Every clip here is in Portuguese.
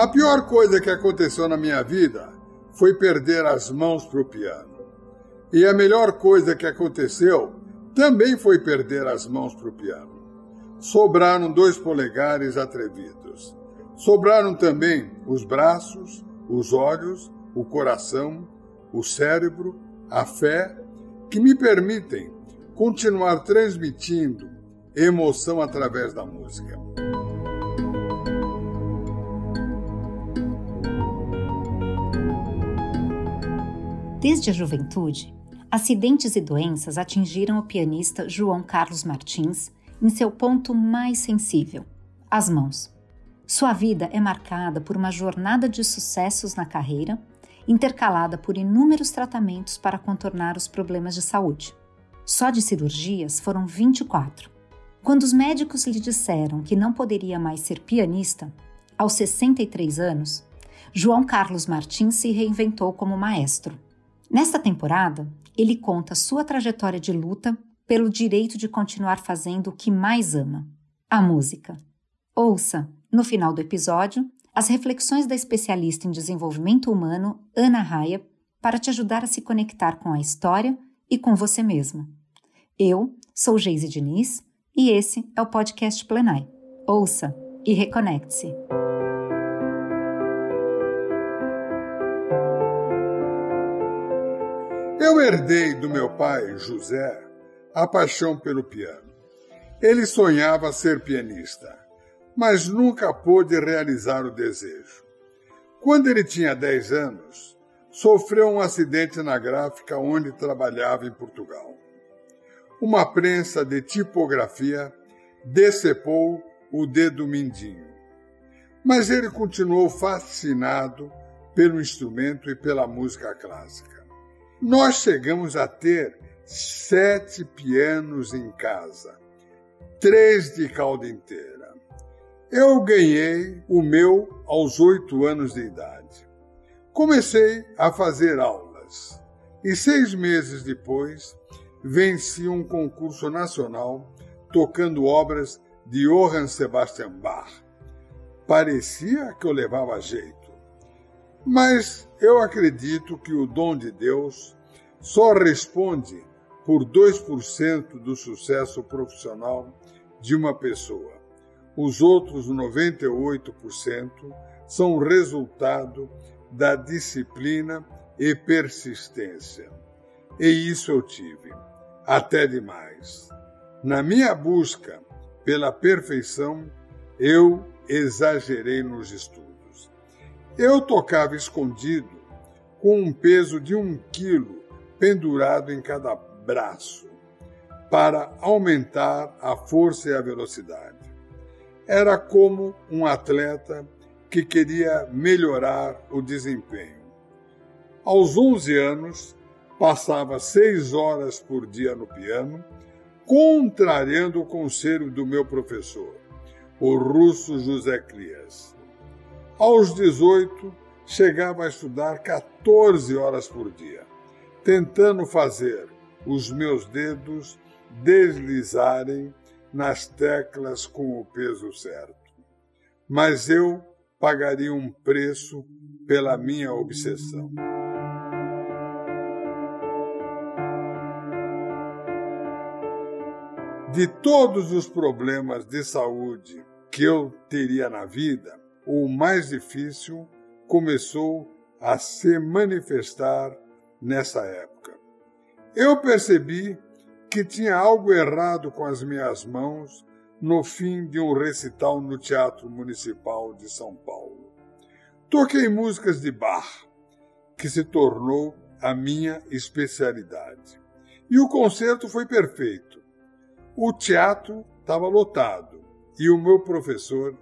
A pior coisa que aconteceu na minha vida foi perder as mãos para o piano. E a melhor coisa que aconteceu também foi perder as mãos para o piano. Sobraram dois polegares atrevidos. Sobraram também os braços, os olhos, o coração, o cérebro, a fé, que me permitem continuar transmitindo emoção através da música. Desde a juventude, acidentes e doenças atingiram o pianista João Carlos Martins em seu ponto mais sensível, as mãos. Sua vida é marcada por uma jornada de sucessos na carreira, intercalada por inúmeros tratamentos para contornar os problemas de saúde. Só de cirurgias foram 24. Quando os médicos lhe disseram que não poderia mais ser pianista, aos 63 anos, João Carlos Martins se reinventou como maestro. Nesta temporada, ele conta sua trajetória de luta pelo direito de continuar fazendo o que mais ama: a música. Ouça, no final do episódio, as reflexões da especialista em desenvolvimento humano, Ana Raia, para te ajudar a se conectar com a história e com você mesma. Eu sou Geise Diniz e esse é o podcast Plenai. Ouça e reconecte-se. Eu herdei do meu pai, José, a paixão pelo piano. Ele sonhava ser pianista, mas nunca pôde realizar o desejo. Quando ele tinha 10 anos, sofreu um acidente na gráfica onde trabalhava em Portugal. Uma prensa de tipografia decepou o dedo mindinho. Mas ele continuou fascinado pelo instrumento e pela música clássica. Nós chegamos a ter sete pianos em casa, três de cauda inteira. Eu ganhei o meu aos oito anos de idade. Comecei a fazer aulas e seis meses depois venci um concurso nacional tocando obras de Johann Sebastian Bach. Parecia que eu levava jeito. Mas eu acredito que o dom de Deus só responde por 2% do sucesso profissional de uma pessoa. Os outros 98% são resultado da disciplina e persistência. E isso eu tive, até demais. Na minha busca pela perfeição, eu exagerei nos estudos. Eu tocava escondido, com um peso de um quilo pendurado em cada braço, para aumentar a força e a velocidade. Era como um atleta que queria melhorar o desempenho. Aos 11 anos, passava seis horas por dia no piano, contrariando o conselho do meu professor, o russo José Crias. Aos 18, chegava a estudar 14 horas por dia, tentando fazer os meus dedos deslizarem nas teclas com o peso certo. Mas eu pagaria um preço pela minha obsessão. De todos os problemas de saúde que eu teria na vida, o mais difícil começou a se manifestar nessa época. Eu percebi que tinha algo errado com as minhas mãos no fim de um recital no Teatro Municipal de São Paulo. Toquei músicas de Bach, que se tornou a minha especialidade. E o concerto foi perfeito. O teatro estava lotado e o meu professor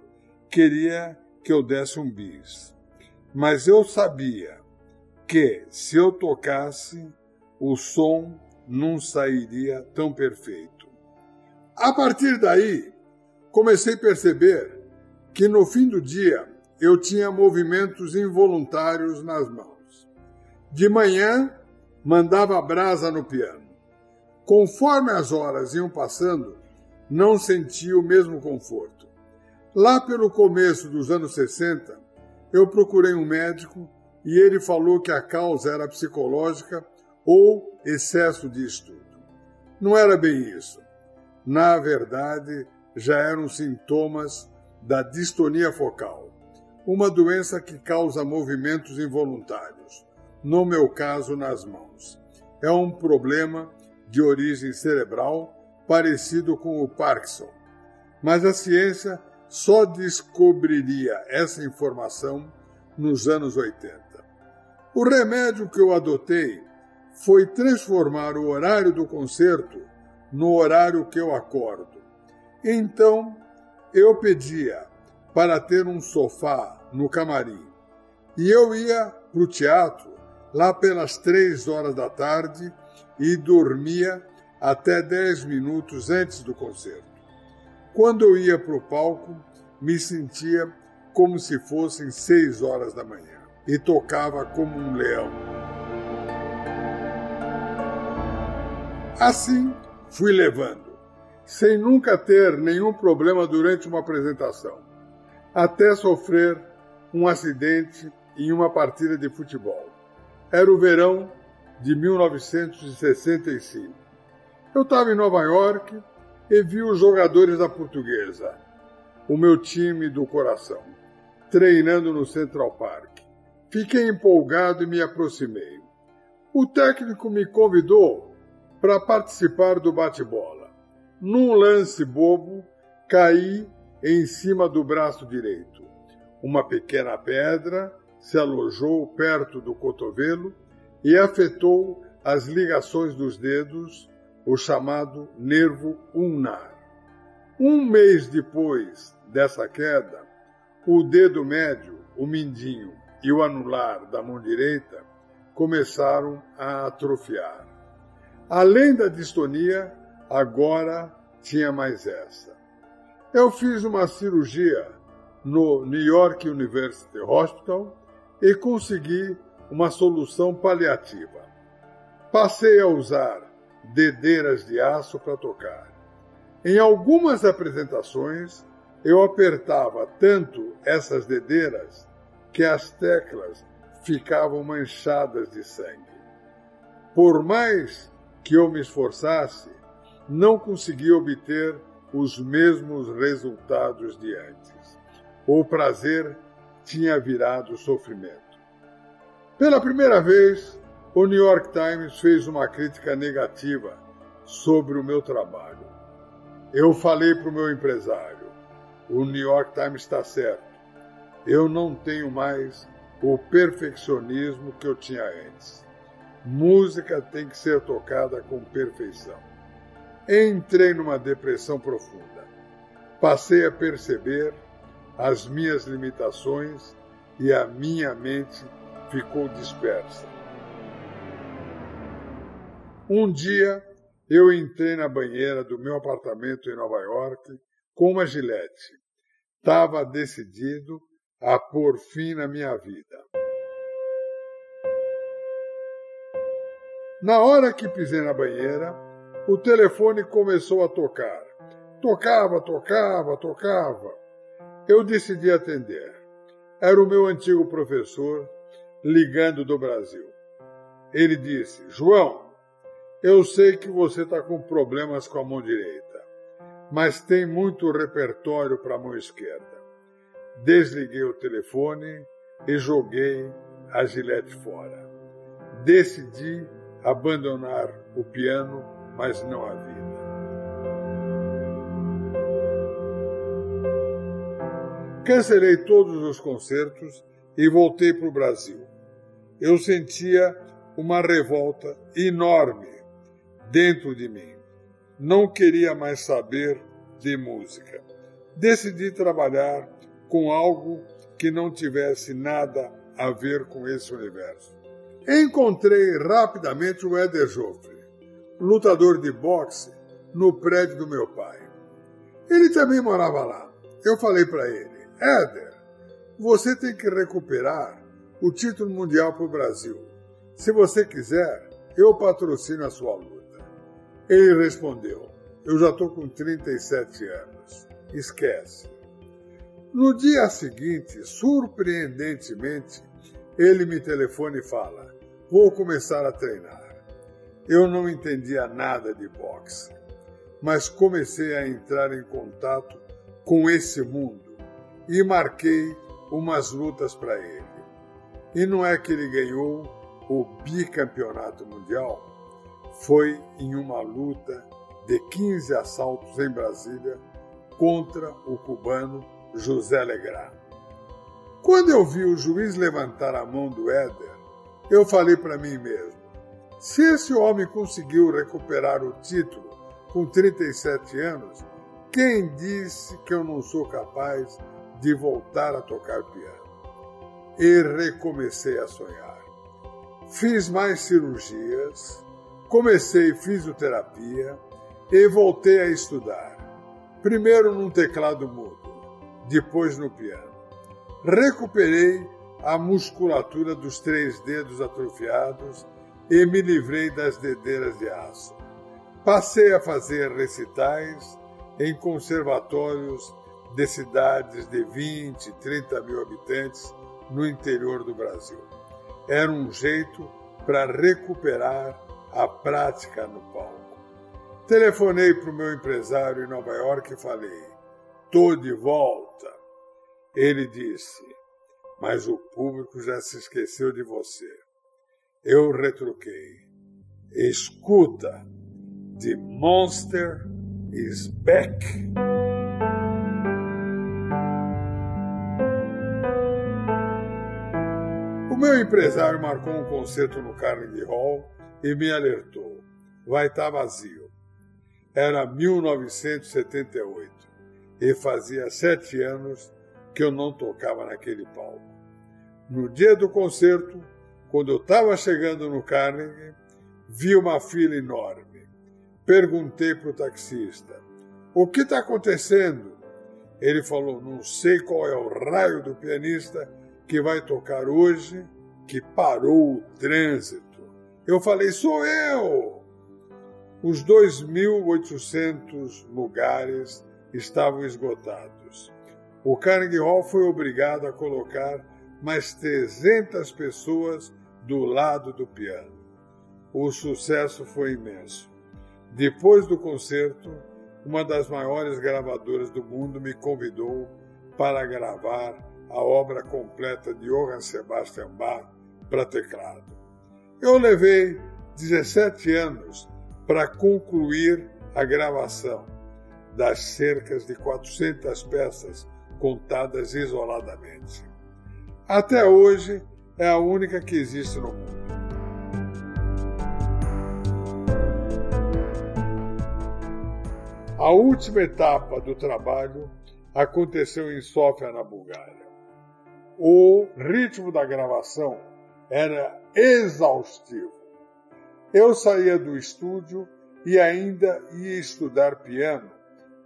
queria que eu desse um bis. Mas eu sabia que se eu tocasse, o som não sairia tão perfeito. A partir daí, comecei a perceber que no fim do dia eu tinha movimentos involuntários nas mãos. De manhã, mandava brasa no piano. Conforme as horas iam passando, não sentia o mesmo conforto. Lá pelo começo dos anos 60, eu procurei um médico e ele falou que a causa era psicológica ou excesso de estudo. Não era bem isso. Na verdade, já eram sintomas da distonia focal, uma doença que causa movimentos involuntários, no meu caso nas mãos. É um problema de origem cerebral parecido com o Parkinson. Mas a ciência só descobriria essa informação nos anos 80. O remédio que eu adotei foi transformar o horário do concerto no horário que eu acordo. Então, eu pedia para ter um sofá no camarim. E eu ia para o teatro lá pelas três horas da tarde e dormia até dez minutos antes do concerto. Quando eu ia para o palco, me sentia como se fossem seis horas da manhã e tocava como um leão. Assim fui levando, sem nunca ter nenhum problema durante uma apresentação, até sofrer um acidente em uma partida de futebol. Era o verão de 1965. Eu estava em Nova York e vi os jogadores da Portuguesa, o meu time do coração, treinando no Central Park. Fiquei empolgado e me aproximei. O técnico me convidou para participar do bate-bola. Num lance bobo, caí em cima do braço direito. Uma pequena pedra se alojou perto do cotovelo e afetou as ligações dos dedos, o chamado nervo ulnar. Um mês depois dessa queda, o dedo médio, o mindinho e o anular da mão direita começaram a atrofiar. Além da distonia, agora tinha mais essa. Eu fiz uma cirurgia no New York University Hospital e consegui uma solução paliativa. Passei a usar dedeiras de aço para tocar. Em algumas apresentações, eu apertava tanto essas dedeiras que as teclas ficavam manchadas de sangue. Por mais que eu me esforçasse, não conseguia obter os mesmos resultados de antes. O prazer tinha virado sofrimento. Pela primeira vez, o New York Times fez uma crítica negativa sobre o meu trabalho. Eu falei para o meu empresário: o New York Times está certo eu não tenho mais o perfeccionismo que eu tinha antes. Música tem que ser tocada com perfeição. Entrei numa depressão profunda. Passei a perceber as minhas limitações e a minha mente ficou dispersa. Um dia eu entrei na banheira do meu apartamento em Nova York com uma gilete. Estava decidido a pôr fim na minha vida. Na hora que pisei na banheira, o telefone começou a tocar. Tocava, tocava, tocava. Eu decidi atender. Era o meu antigo professor ligando do Brasil. Ele disse: João, eu sei que você está com problemas com a mão direita, mas tem muito repertório para a mão esquerda. Desliguei o telefone e joguei a gilete fora. Decidi abandonar o piano, mas não a vida. Cancelei todos os concertos e voltei para o Brasil. Eu sentia uma revolta enorme dentro de mim. Não queria mais saber de música. Decidi trabalhar com algo que não tivesse nada a ver com esse universo. Encontrei rapidamente o Éder Joffre, lutador de boxe, no prédio do meu pai. Ele também morava lá. Eu falei para ele: Éder, você tem que recuperar o título mundial para o Brasil. Se você quiser, eu patrocino a sua luta. Ele respondeu: eu já estou com 37 anos. Esquece. No dia seguinte, surpreendentemente, ele me telefona e fala: Vou começar a treinar. Eu não entendia nada de boxe, mas comecei a entrar em contato com esse mundo e marquei umas lutas para ele. E não é que ele ganhou o bicampeonato mundial, foi em uma luta de 15 assaltos em Brasília contra o cubano José Legrand. Quando eu vi o juiz levantar a mão do Éder, eu falei para mim mesmo: se esse homem conseguiu recuperar o título com 37 anos, quem disse que eu não sou capaz de voltar a tocar piano? E recomecei a sonhar. Fiz mais cirurgias, comecei fisioterapia e voltei a estudar. Primeiro num teclado mudo, depois no piano. Recuperei a musculatura dos três dedos atrofiados e me livrei das dedeiras de aço. Passei a fazer recitais em conservatórios de cidades de 20, 30 mil habitantes no interior do Brasil. Era um jeito para recuperar a prática no palco. Telefonei para o meu empresário em Nova York e falei: tô de volta. Ele disse: mas o público já se esqueceu de você. Eu retruquei: escuta, The Monster is back. Meu empresário marcou um concerto no Carnegie Hall e me alertou: vai estar tá vazio. Era 1978 e fazia sete anos que eu não tocava naquele palco. No dia do concerto, quando eu estava chegando no Carnegie, vi uma fila enorme. Perguntei para o taxista: O que está acontecendo? Ele falou: Não sei qual é o raio do pianista que vai tocar hoje, que parou o trânsito. Eu falei: Sou eu! Os 2.800 lugares estavam esgotados. O Carnegie Hall foi obrigado a colocar mais 300 pessoas do lado do piano. O sucesso foi imenso. Depois do concerto, uma das maiores gravadoras do mundo me convidou para gravar a obra completa de Johann Sebastian Bach para teclado. Eu levei 17 anos para concluir a gravação das cercas de 400 peças contadas isoladamente. Até hoje é a única que existe no mundo. A última etapa do trabalho aconteceu em Sofia, na Bulgária. O ritmo da gravação era exaustivo. Eu saía do estúdio e ainda ia estudar piano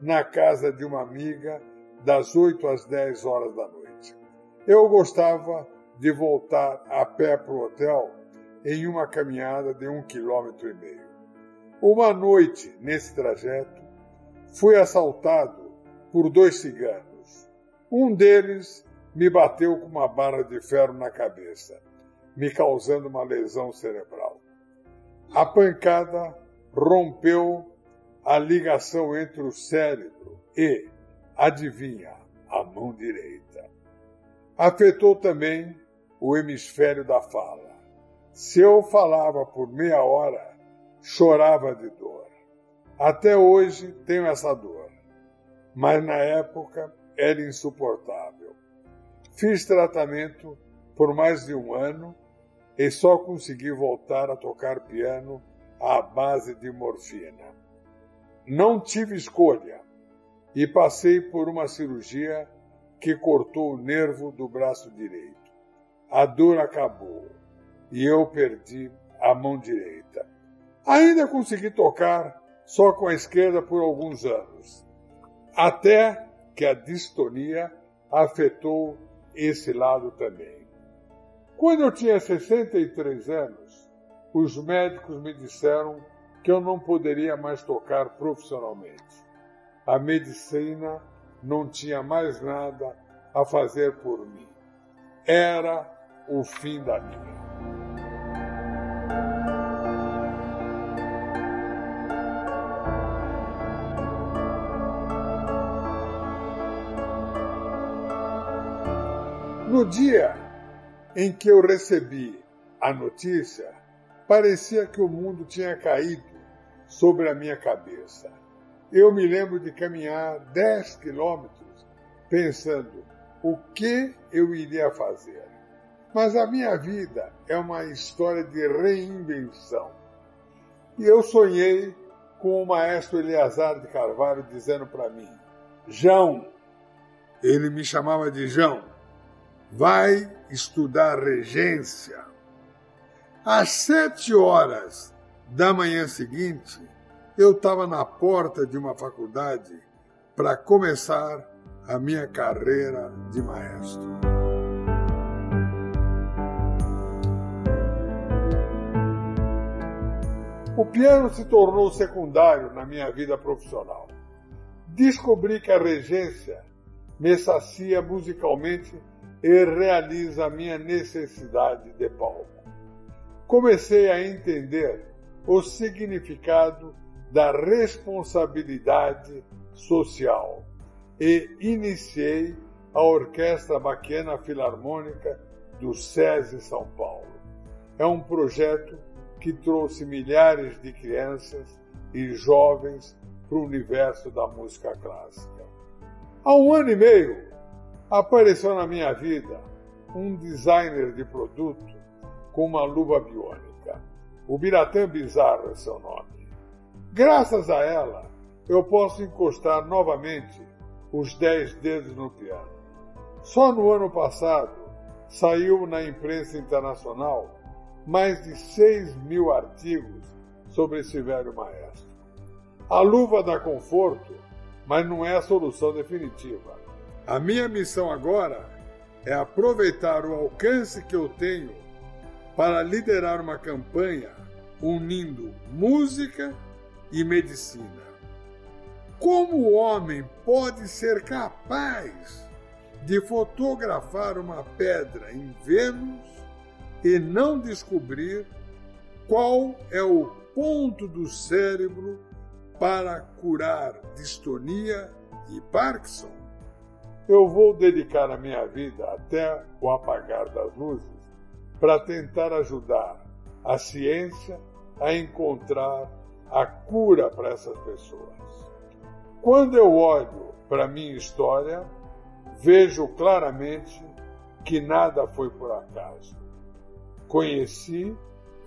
na casa de uma amiga das 8 às 10 horas da noite. Eu gostava de voltar a pé para o hotel em uma caminhada de um quilômetro e meio. Uma noite, nesse trajeto, fui assaltado por dois ciganos. Um deles me bateu com uma barra de ferro na cabeça, me causando uma lesão cerebral. A pancada rompeu a ligação entre o cérebro e, adivinha, a mão direita. Afetou também o hemisfério da fala. Se eu falava por meia hora, chorava de dor. Até hoje tenho essa dor, mas na época era insuportável. Fiz tratamento por mais de um ano e só consegui voltar a tocar piano à base de morfina. Não tive escolha e passei por uma cirurgia que cortou o nervo do braço direito. A dor acabou e eu perdi a mão direita. Ainda consegui tocar só com a esquerda por alguns anos, até que a distonia afetou esse lado também. Quando eu tinha 63 anos, os médicos me disseram que eu não poderia mais tocar profissionalmente. A medicina não tinha mais nada a fazer por mim. Era o fim da linha. No dia em que eu recebi a notícia, parecia que o mundo tinha caído sobre a minha cabeça. Eu me lembro de caminhar 10 quilômetros pensando o que eu iria fazer. Mas a minha vida é uma história de reinvenção. E eu sonhei com o maestro Eleazar de Carvalho dizendo para mim: João, ele me chamava de João, vai estudar regência. Às sete horas da manhã seguinte, eu estava na porta de uma faculdade para começar a minha carreira de maestro. O piano se tornou secundário na minha vida profissional. Descobri que a regência me sacia musicalmente e realiza a minha necessidade de palco. Comecei a entender o significado da responsabilidade social e iniciei a Orquestra Baquiana Filarmônica do SESI São Paulo. É um projeto que trouxe milhares de crianças e jovens para o universo da música clássica. Há um ano e meio, apareceu na minha vida um designer de produto com uma luva biônica. O Biratã Bizarro é seu nome. Graças a ela, eu posso encostar novamente os dez dedos no piano. Só no ano passado saiu na imprensa internacional mais de 6 mil artigos sobre esse velho maestro. A luva dá conforto, mas não é a solução definitiva. A minha missão agora é aproveitar o alcance que eu tenho para liderar uma campanha unindo música e medicina. Como o homem pode ser capaz de fotografar uma pedra em Vênus e não descobrir qual é o ponto do cérebro para curar distonia e Parkinson? Eu vou dedicar a minha vida até o apagar das luzes para tentar ajudar a ciência a encontrar a cura para essas pessoas. Quando eu olho para a minha história, vejo claramente que nada foi por acaso. Conheci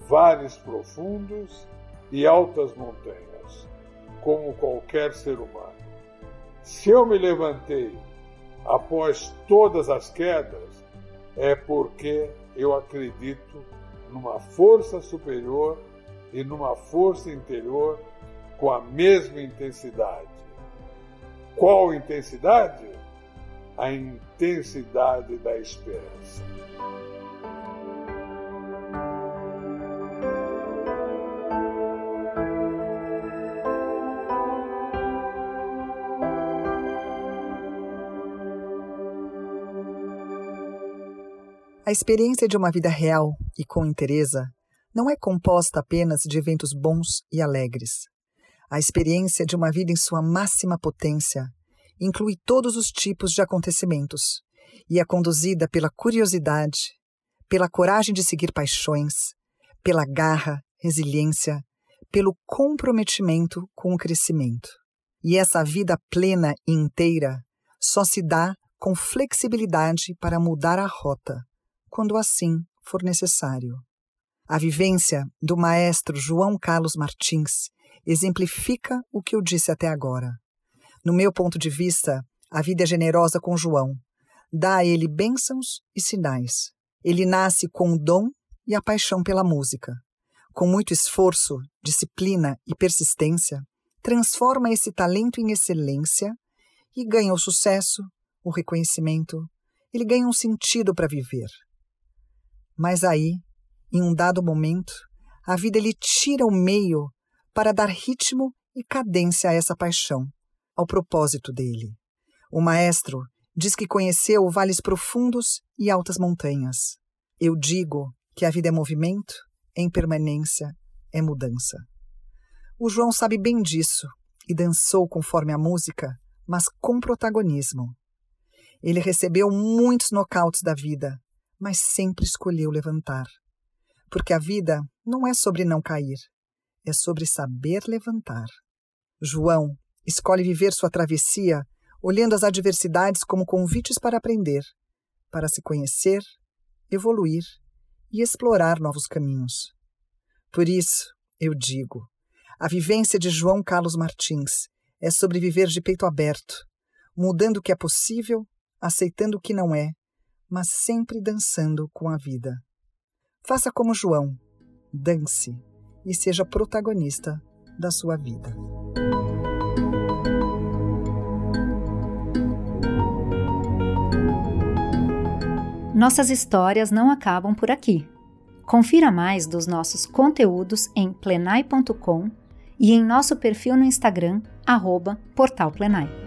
vales profundos e altas montanhas, como qualquer ser humano. Se eu me levantei após todas as quedas, é porque eu acredito numa força superior e numa força interior com a mesma intensidade. Qual intensidade? A intensidade da esperança. A experiência de uma vida real e com interesa não é composta apenas de eventos bons e alegres. A experiência de uma vida em sua máxima potência inclui todos os tipos de acontecimentos e é conduzida pela curiosidade, pela coragem de seguir paixões, pela garra, resiliência, pelo comprometimento com o crescimento. E essa vida plena e inteira só se dá com flexibilidade para mudar a rota quando assim for necessário. A vivência do maestro João Carlos Martins exemplifica o que eu disse até agora. No meu ponto de vista, a vida é generosa com João, dá a ele bênçãos e sinais. Ele nasce com o dom e a paixão pela música. Com muito esforço, disciplina e persistência, transforma esse talento em excelência e ganha o sucesso, o reconhecimento, ele ganha um sentido para viver. Mas aí, em um dado momento, a vida lhe tira o meio para dar ritmo e cadência a essa paixão, ao propósito dele. O maestro diz que conheceu vales profundos e altas montanhas. Eu digo que a vida é movimento, é impermanência, é mudança. O João sabe bem disso e dançou conforme a música, mas com protagonismo. Ele recebeu muitos nocautes da vida, mas sempre escolheu levantar. Porque a vida não é sobre não cair, é sobre saber levantar. João escolhe viver sua travessia olhando as adversidades como convites para aprender, para se conhecer, evoluir e explorar novos caminhos. Por isso, eu digo: a vivência de João Carlos Martins é sobre viver de peito aberto, mudando o que é possível, aceitando o que não é, mas sempre dançando com a vida. Faça como João, dance e seja protagonista da sua vida. Nossas histórias não acabam por aqui. Confira mais dos nossos conteúdos em plenai.com e em nosso perfil no Instagram, arroba Portal Plenai.